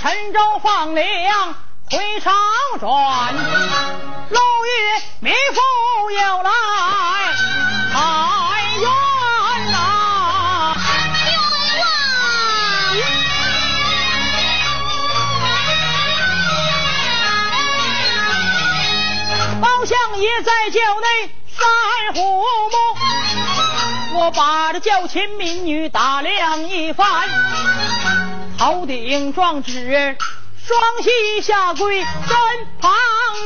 陈州放粮回朝转，楼宇民妇又来开院呐。包相爷在轿内三虎目，我把这轿前民女打量一番，头顶壮纸，双膝下跪，身旁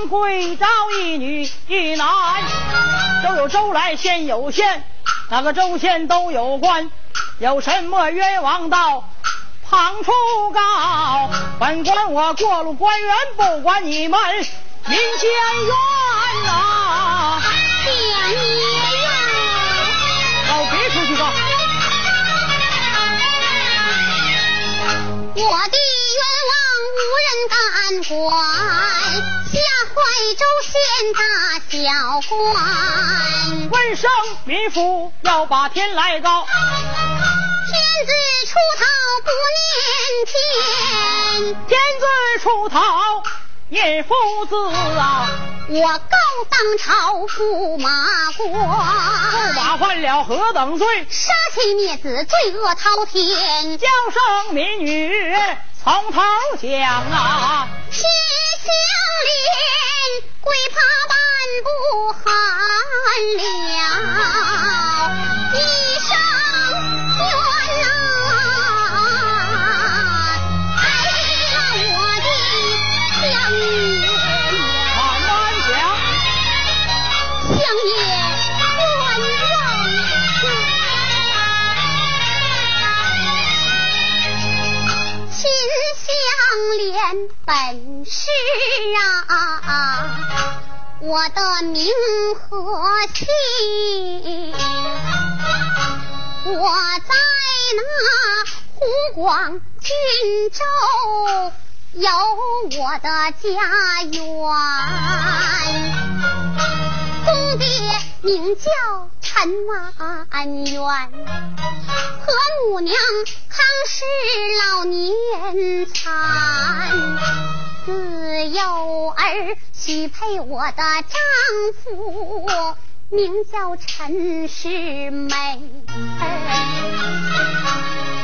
跪着一女一男，周有周来，县有县，哪个州县都有官，有什么冤枉道？旁出告，本官我过路官员，不管你们民间冤呐、我的冤枉无人敢管，下怀州县大小官。问声民妇要把天来告，天子出逃不念天，天子出逃念夫子啊，我告当朝驸马官驸，马犯了何等罪？杀妻灭子，罪恶滔天。叫声民女从头讲啊，心相连，跪怕半步寒了相连本是啊，我的名和姓，我在那湖广郡州有我的家园。公爹名叫陈万元，和母娘康氏老年残，自幼儿许配我的丈夫，名叫陈世美。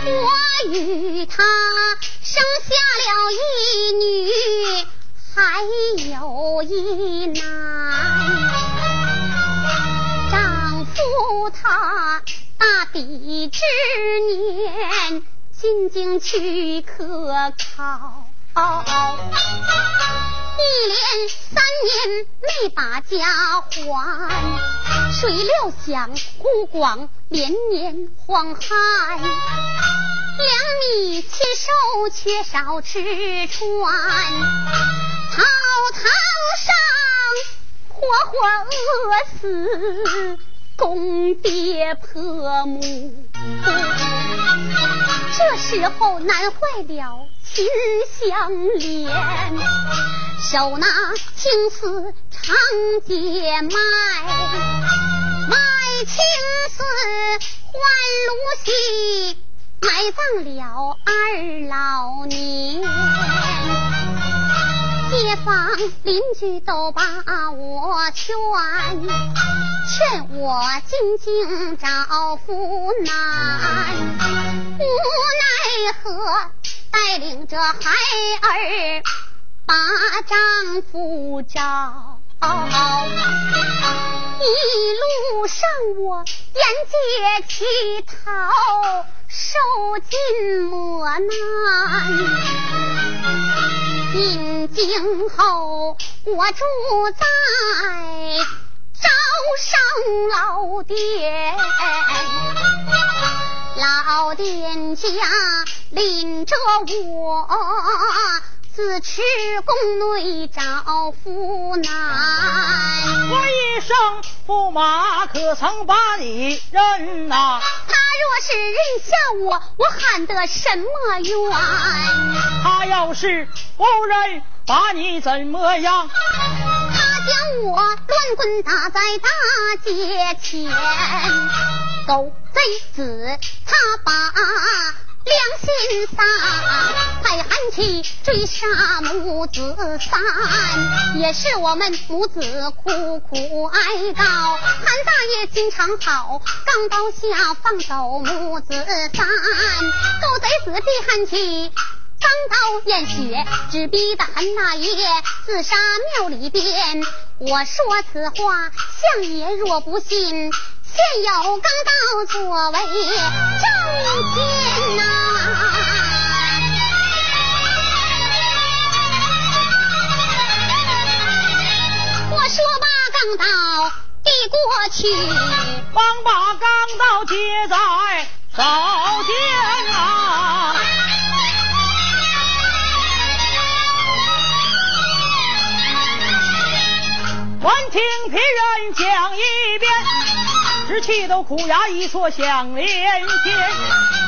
我与他生下了一女，还有一男。祝他大抵之年，进京去科考。一连三年没把家还，谁料想湖广连年荒旱，粮米欠收，缺少吃穿，草堂上活活饿死公爹婆母。这时候难坏了情相连，手拿青丝长街卖，卖青丝换芦席，埋葬了二老年。街坊邻居都把我劝，劝我进京找夫难，无奈何带领着孩儿把丈夫找。一路上我沿街乞讨，受尽磨难。进京后，我住在招商老店，老店家领着我。自持宫内找夫难，我一生驸马可曾把你认呐、他若是认下我，我喊得什么冤？要是无人，把你怎么样？他将我乱棍打在大街前，狗贼子，他把良心撒，还寒起追杀母子三，也是我们母子苦苦哀告。韩大爷心肠好，钢刀下放走母子三，狗贼子弟喊起。钢刀验血，只逼得韩大爷自杀庙里边。我说此话，相爷若不信，现有钢刀作为证件呐。我说把钢刀递过去，忙把钢刀接在手听别人讲一遍，只气都苦牙一撮响连天。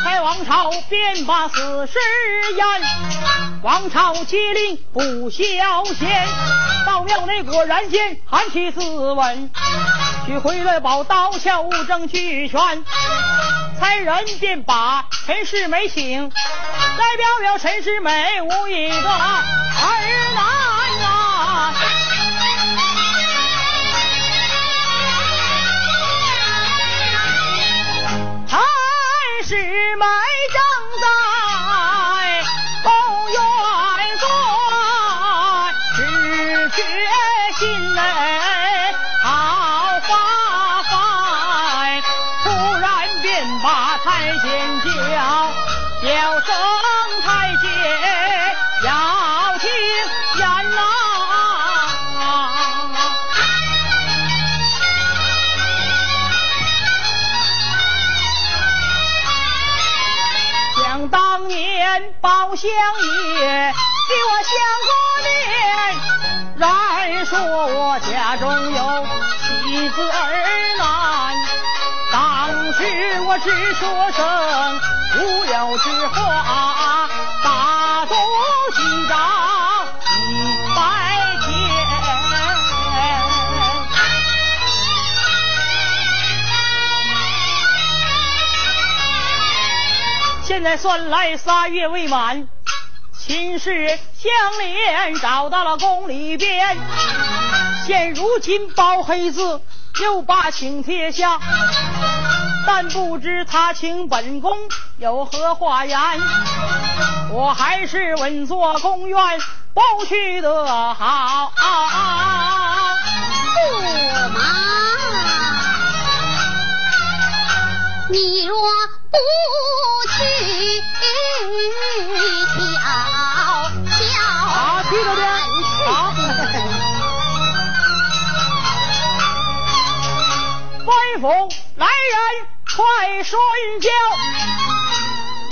开王朝便把死尸淹，王朝接令不消闲。到庙内果然见韩琦自刎，取回了宝刀，鞘物证俱全。差人便把陈世美请，来表表陈世美无一个儿男师妹年包相爷给我相过面，然说我家中有妻子儿男，当时我只说声无有之话，算来仨月未满，秦氏相连找到了宫里边，现如今包黑字又把请帖下，但不知他请本宫有何话言，我还是稳坐宫院不去的好。驸马，你若不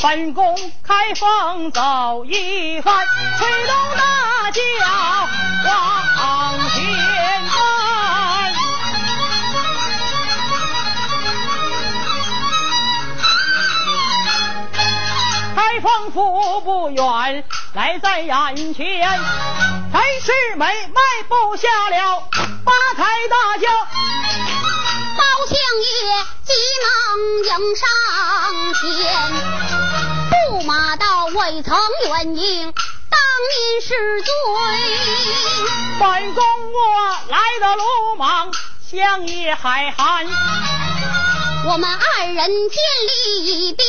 本宫开封走一番，催动大轿往前奔。开封府不远，来在眼前，陈世美迈步下了八抬大轿。包相爷急忙迎上前，未曾远迎，当您是罪。本宫我来的鲁莽，相爷海涵。我们二人见礼毕，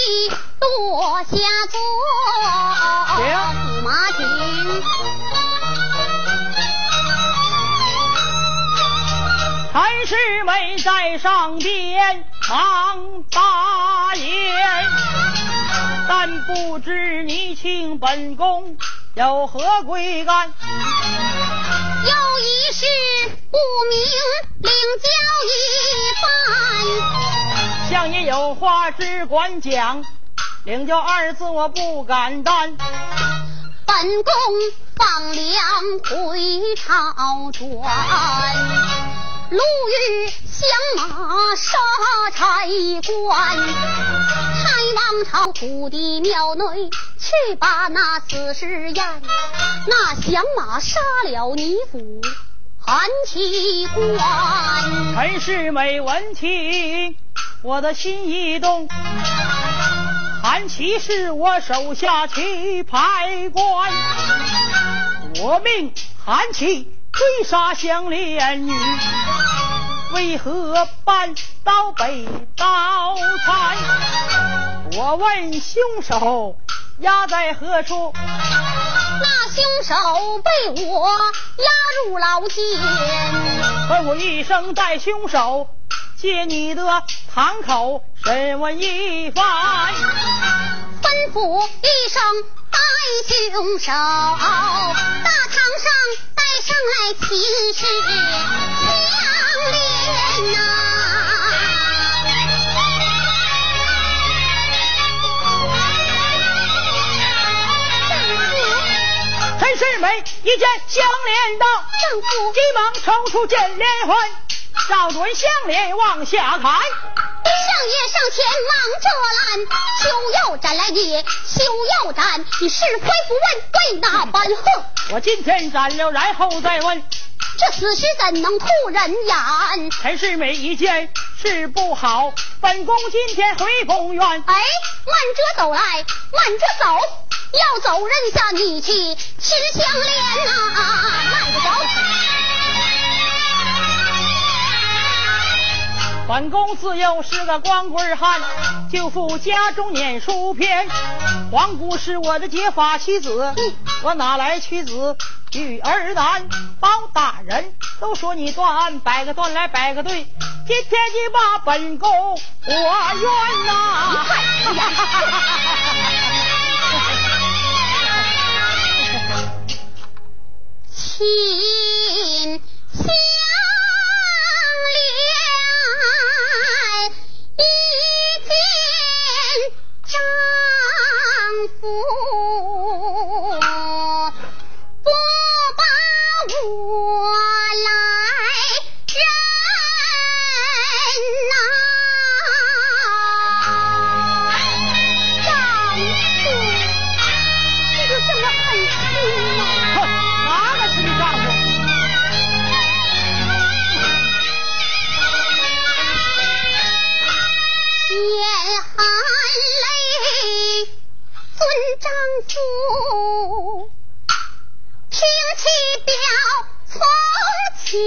多下坐。请驸马请。陈世美在上边忙答言，但不知你请本宫有何贵干？有一事不明，领教一番。相爷有话只管讲，领教二字我不敢担。本宫放粮回朝转，路遇响马杀差官，差王朝土地庙内去把那死尸验，那响马杀了你府韩琪官。陈世美闻听，我的心一动。韩韩琦是我手下棋牌官，我命韩琦追杀香莲女，为何搬刀北刀残？我问凶手押在何处？那凶手被我押入牢监，吩咐一声带凶手。借你的堂口审问一番，吩咐一声带凶手，大堂上带上来秦氏相连呐。陈世美一见相连到，丈夫急忙抽出剑连环。赵准相连往下看，相爷上前忙着拦，休要斩来也，休要斩！你是非不问，对哪般横？我今天斩了，然后再问。这死尸怎能吐人言？陈世美一见事不好，本宫今天回宫院。哎，慢着走来，慢着走，要走认下你去吃香莲呐！慢着走。本宫自幼是个光棍汉，舅父家中念书篇。皇姑是我的结发妻子，我哪来妻子女儿男？包大人都说你断案，摆个断来摆个对，今天你把本宫我冤呐！亲亲夫听其表从前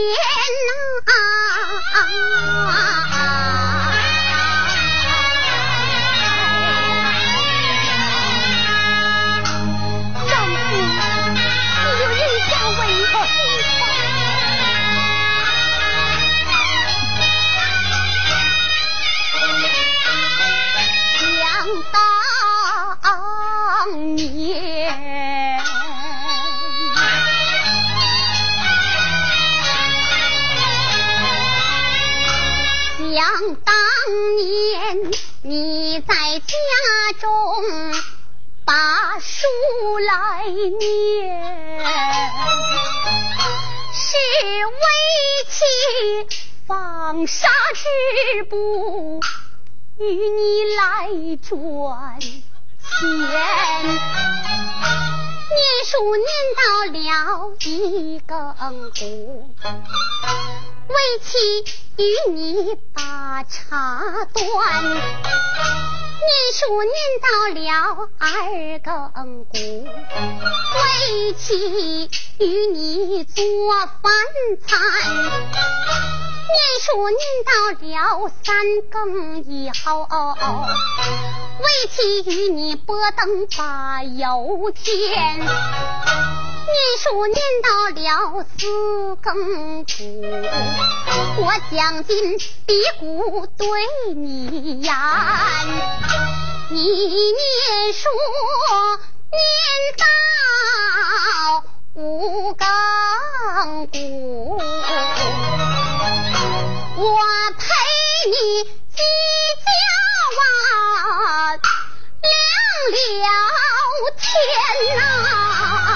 是为妻纺纱织布与你来赚钱念书念到了一更鼓为妻与你把茶端。念书念到了二更鼓为妻与你做饭菜。念书念到了三更以后，为妻与你拨灯把油添。念书念到了四更鼓，我将金比鼓对你言。你念书念到五更鼓，我陪你一交往，两了天呐、啊。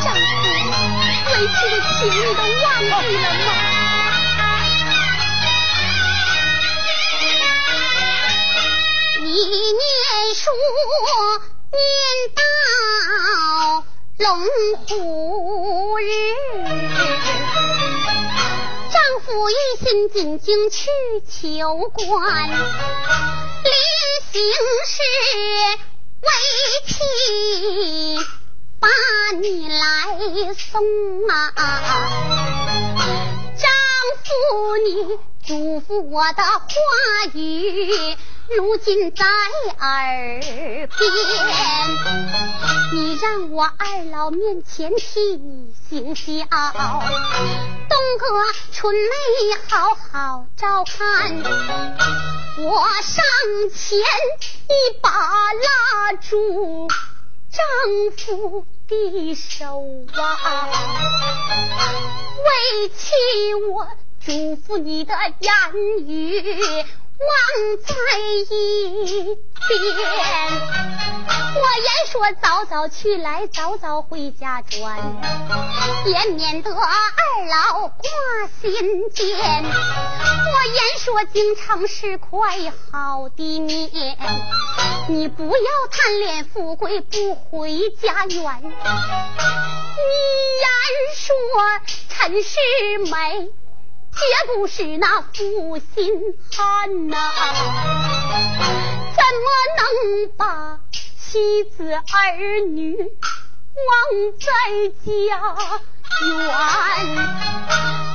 丈夫，为妻的情意都忘记了吗？你念书念到。龙虎日，丈夫一心进京去求官，临行时为妻把你来送啊，丈夫你嘱咐我的话语。如今在耳边，你让我二老面前替你行孝，东哥春梅好好照看，我上前一把拉住丈夫的手啊，为妻我嘱咐你的言语。忘在一边，我言说早早去来，早早回家转，也免得二老挂心间。我言说经常是块好的面，你不要贪恋富贵不回家园。你言说陈世美。绝不是那负心汉呐，怎么能把妻子儿女忘在家园？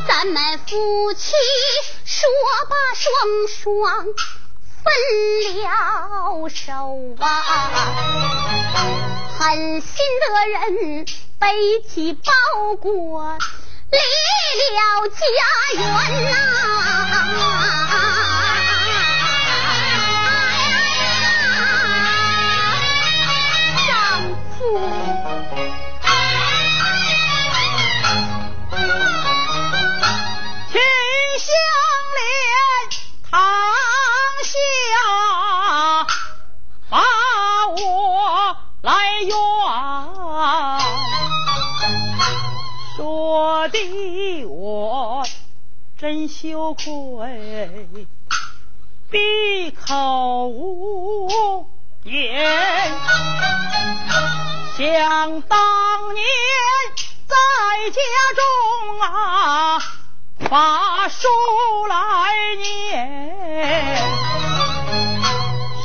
咱们夫妻说罢双双分了手啊，狠心的人背起包裹。离了家园呐，丈夫秦香说的我真羞愧，闭口无言。想当年在家中啊，把书来念，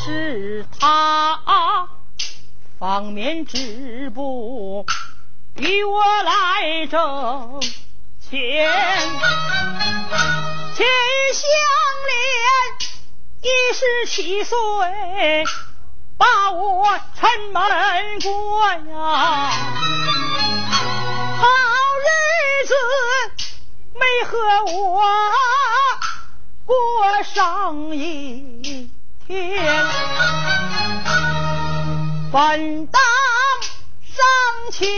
是他方面织布。与我来挣钱，秦香莲一十七岁，把我城门过呀，好日子没和我过上一天，本当。上前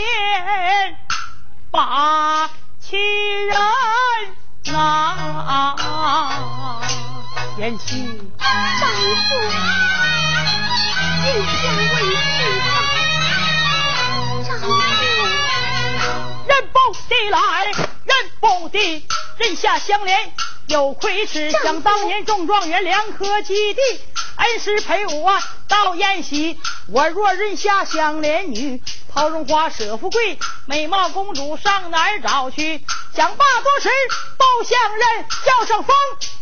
把亲人拿，贤妻丈夫进相为妻，丈夫人不的来，人不的人下相连，有亏吃，想当年中状元两颗基地，恩师陪我到宴席，我若认下相连女。陶荣华舍富贵，美貌公主上哪儿找去？想罢多时，报相认叫上风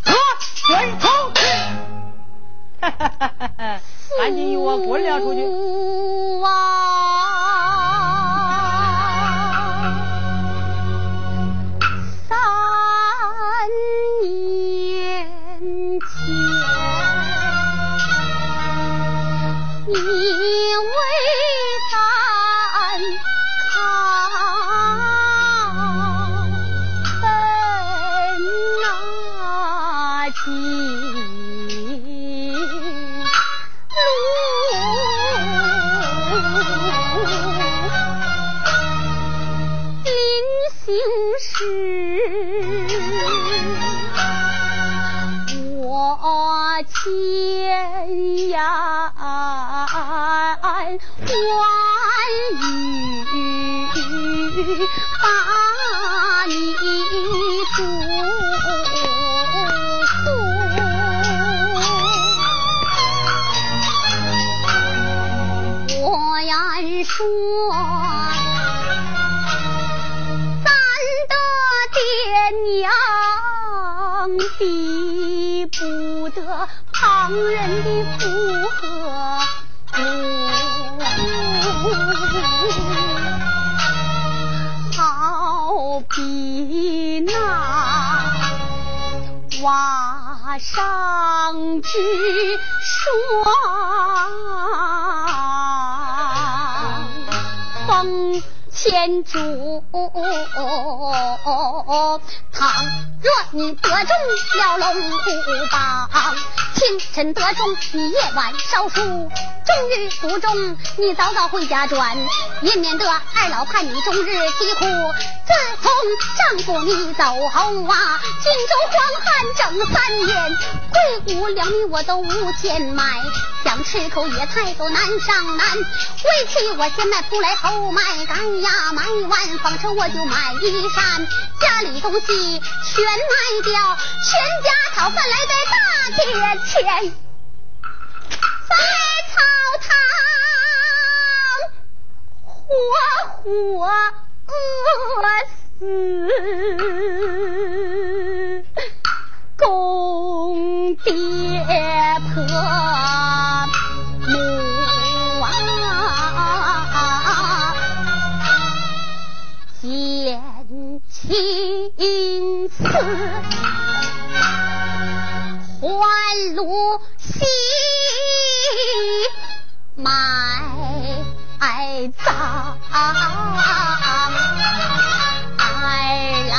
和水冲去。哈哈哈哈哈！赶紧与我滚了出去！得心事我亲。之霜，风。千烛堂若你得中了龙虎榜，清晨得中，你夜晚烧书；终日不中，你早早回家转，也免得二老盼你终日啼哭。自从丈夫你走后啊，荆州黄旱整三年，贵五两米我都无钱买。想吃口野菜都难上难，为妻我先卖铺来后卖干呀，买完纺车我就买衣衫，家里东西全卖掉，全家讨饭来在大街前，在草堂活活饿死，公爹婆。因此，还路西埋葬，二老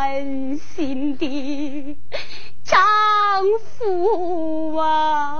狠心的丈夫啊！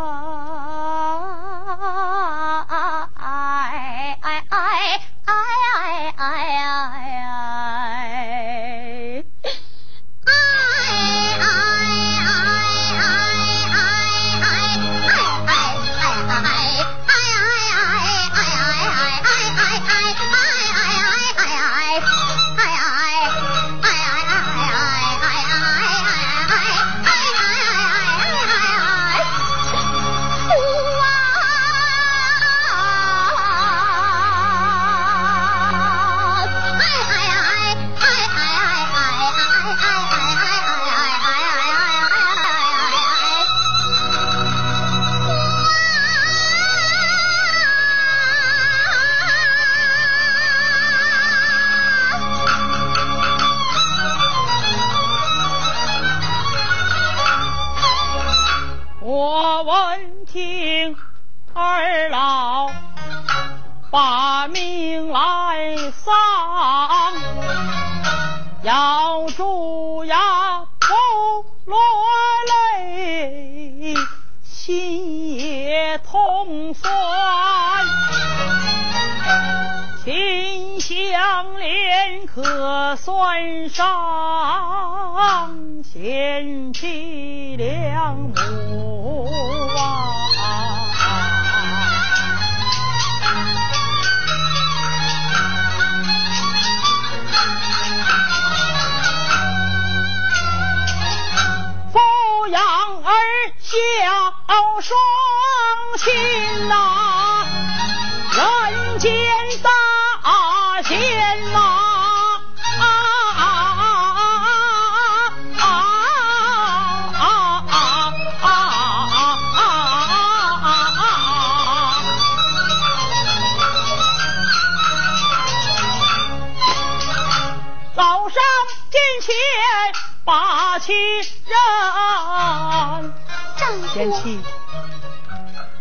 丈夫，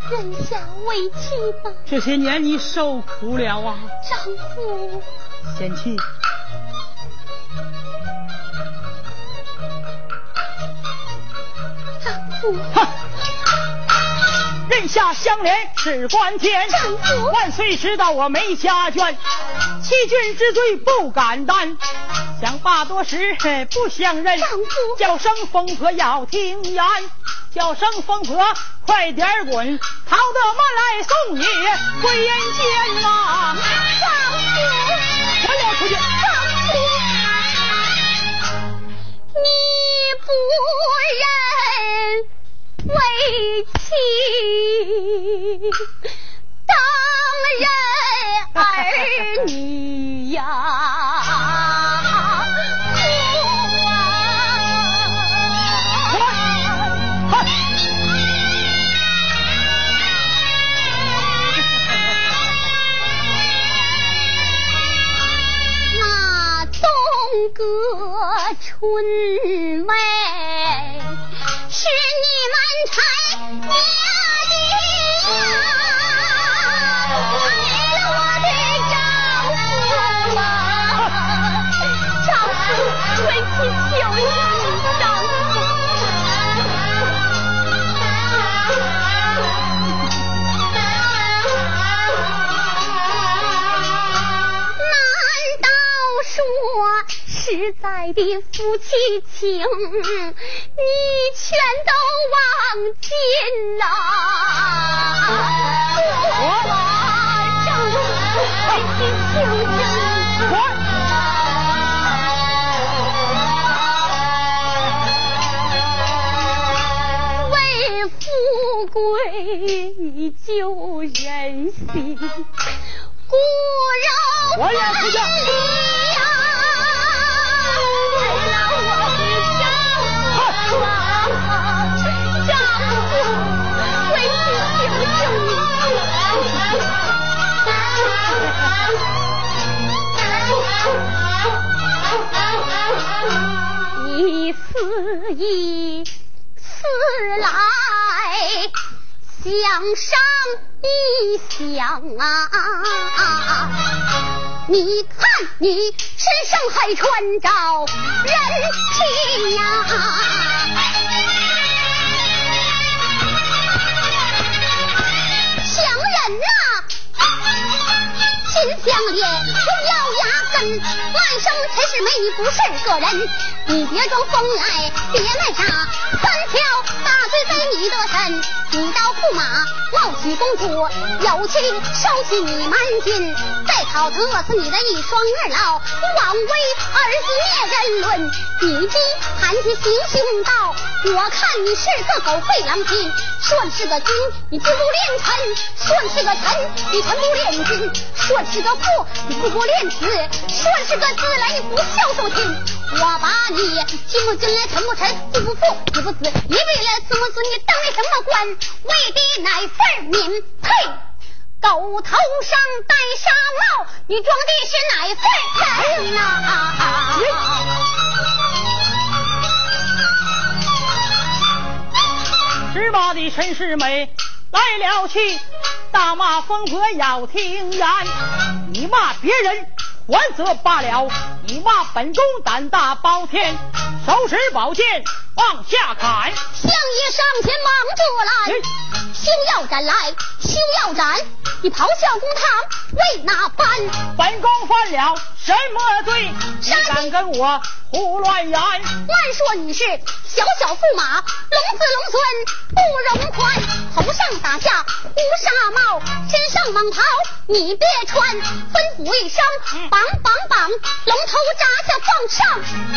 认下为妻吧。这些年你受苦了啊，丈夫。贤妻，丈夫。哼，认下相连事关天。丈夫，万岁知道我没家眷，欺君之罪不敢担。想罢多时不相认，叫声疯婆要听言，叫声疯婆快点滚，逃得慢来送你回人间呐！丈夫，我要出去。丈夫，你不认为妻当人儿女实在的夫妻情，你全都忘尽呐！我丈夫为妻求情，为富贵你就任性，骨肉分离呀！你思来，想上一想啊！你看你身上还穿着人皮呀，强人呐，心相连，有咬牙根，万生全是美，你不是个人，你别装疯来，别卖傻，三条大罪在你的身，你到驸马冒起公主，有情收起你满心，再考得饿死你的一双二老，枉为儿子灭人伦，你的含起行凶道，我看你是个狗吠狼心，算是个君，你君不恋臣；算是个臣，你臣不恋君；算是个父，你父不恋子；算是个子来，你不孝顺亲。我把你进不进来，臣不臣，父不父，子不子，你为了子不子，你当的什么官？为的乃份民，呸！狗头上戴纱帽，你装的是哪份人呐？十八的陈世美来了气，大骂疯婆要听言，你骂别人。还则罢了，你骂本宫胆大包天，手持宝剑往下砍。相爷上前忙着来，休要斩来，休要斩！你咆哮公堂为哪般？本宫犯了什么罪？你敢跟我胡乱言？乱说你是小小驸马，龙子龙孙不容宽。头上打下乌纱帽，身上蟒袍你别穿。吩咐一声，绑绑绑，龙头扎下放上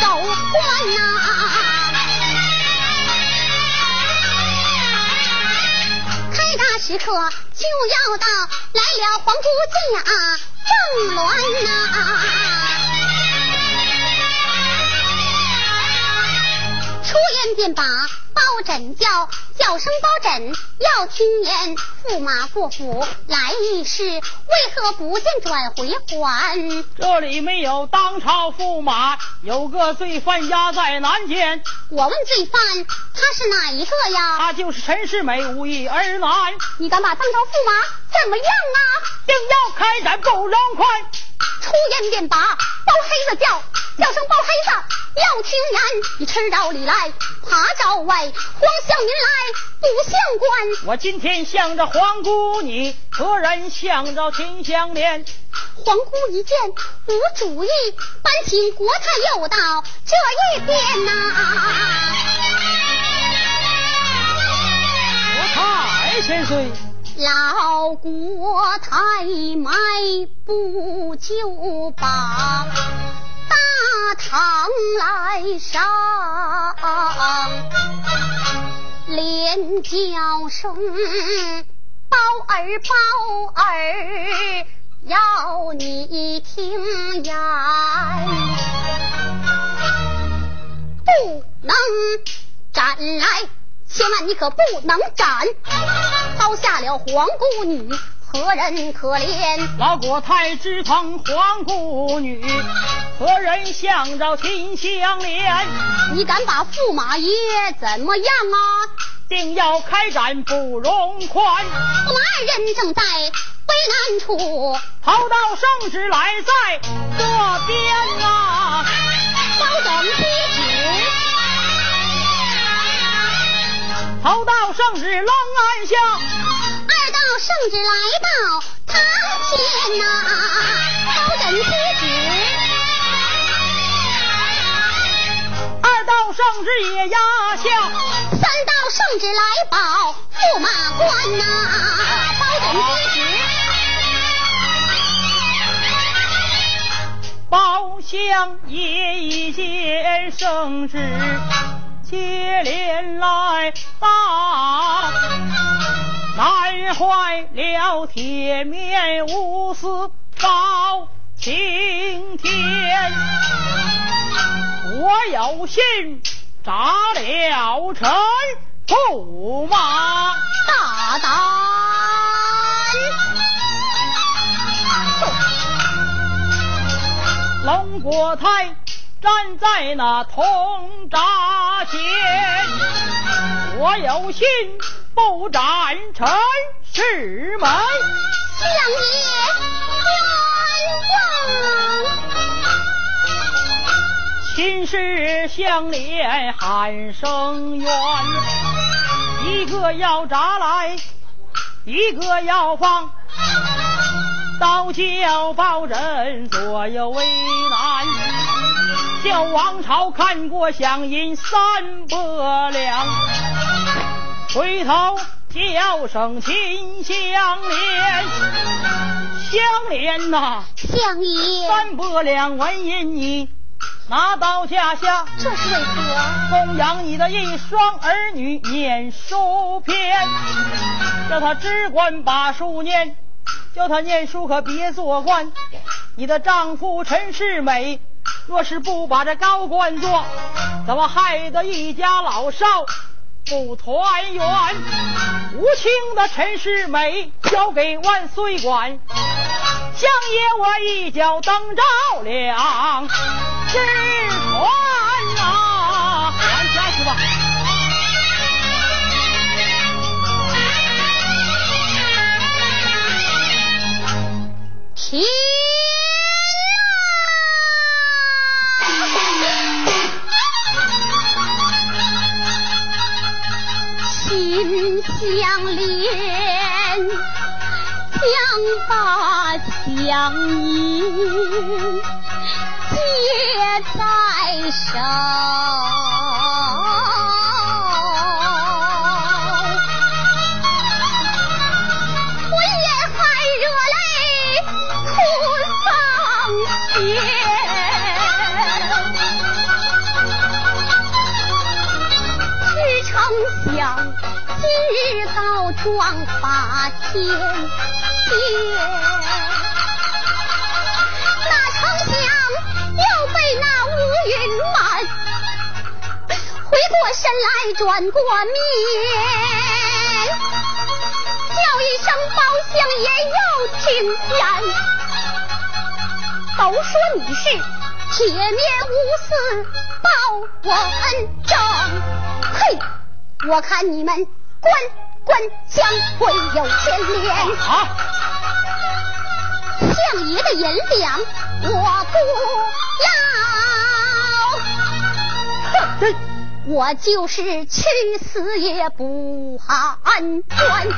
狗官呐！开大时刻就要到，来了皇姑家正鸾呐，出言便把。包拯叫叫声包拯，要听言驸马过府来议事，为何不见转回还？这里没有当朝驸马，有个罪犯押在南监。我问罪犯，他是哪一个呀？他就是陈世美无意而来。你敢把当朝驸马怎么样啊？定要开斩不容宽。出言便把包黑子叫。叫声包黑子，要听言，你吃着里来，爬着外，黄向您来不相官。我今天向着皇姑，你何人向着秦香莲？皇姑一见无主意，搬请国太又到这一边呐。国太千岁，老国太埋不就把。大堂来上，连叫声包儿包儿，要你听言，不能斩来，千万你可不能斩，抛下了皇姑女。何人可怜？老国太之疼皇姑女，何人想着亲相怜？你敢把驸马爷怎么样啊？定要开斩不容宽。驸马二人正在危难处，逃到圣旨来在这边啊，稍等批旨。逃到圣旨龙安下。圣旨来到堂前呐，高人批旨。二道圣旨也压下，三道圣旨来保驸马官呐，高人批旨。包厢也一见圣旨，接连来报。难坏了铁面无私包青天，我有心铡了臣驸马大胆，龙国泰站在那通闸前，我有心。不斩陈世美，相爷冤枉。秦氏相连喊声冤，一个要扎来，一个要放，倒叫包人左右为难。叫王朝看过响银三百两。回头叫声秦香莲，香莲呐，相爷，三百两纹银你拿到家下，这是为何？供养你的一双儿女念书篇，叫他只管把书念，叫他念书可别做官。你的丈夫陈世美，若是不把这高官做，怎么害得一家老少？不团圆，无情的陈世美交给万岁管，相爷我一脚蹬着两只船呐，回家去吧。相连，将把相依结在手。壮发千千，那丞相又被那乌云满，回过神来转过面，叫一声包相爷又听见，都说你是铁面无私报我恩正，嘿，我看你们官。官将会有牵连，相爷的银两我不要，哼，我就是去死也不安官，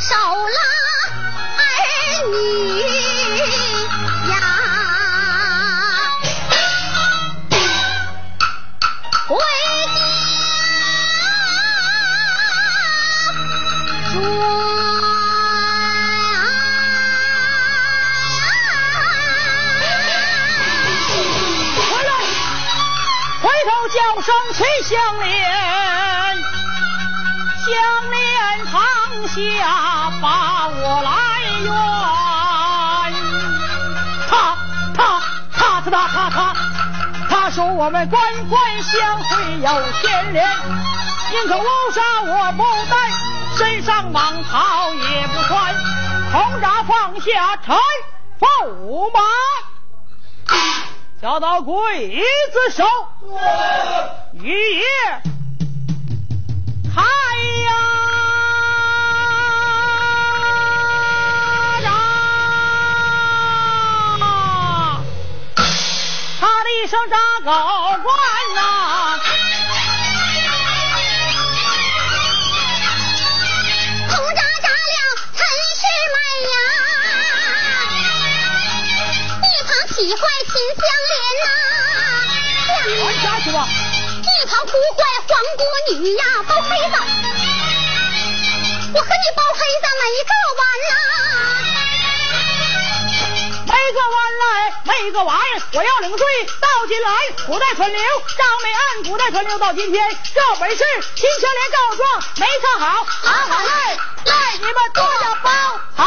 少拉叫声催相连，相连堂。下把我来怨。他他他他他他他，他说我们官官相会有牵连，宁可乌纱我不戴，身上蟒袍也不穿，空闸放下臣驸马。交到鬼子手，于爷开国女呀，包黑子，我和你包黑子没个完呐，没个完来，没个完，我要领罪到进来，古代传流，张美案古代传流到今天，这本事秦香莲告状没唱好，好好来，来你们多加包涵。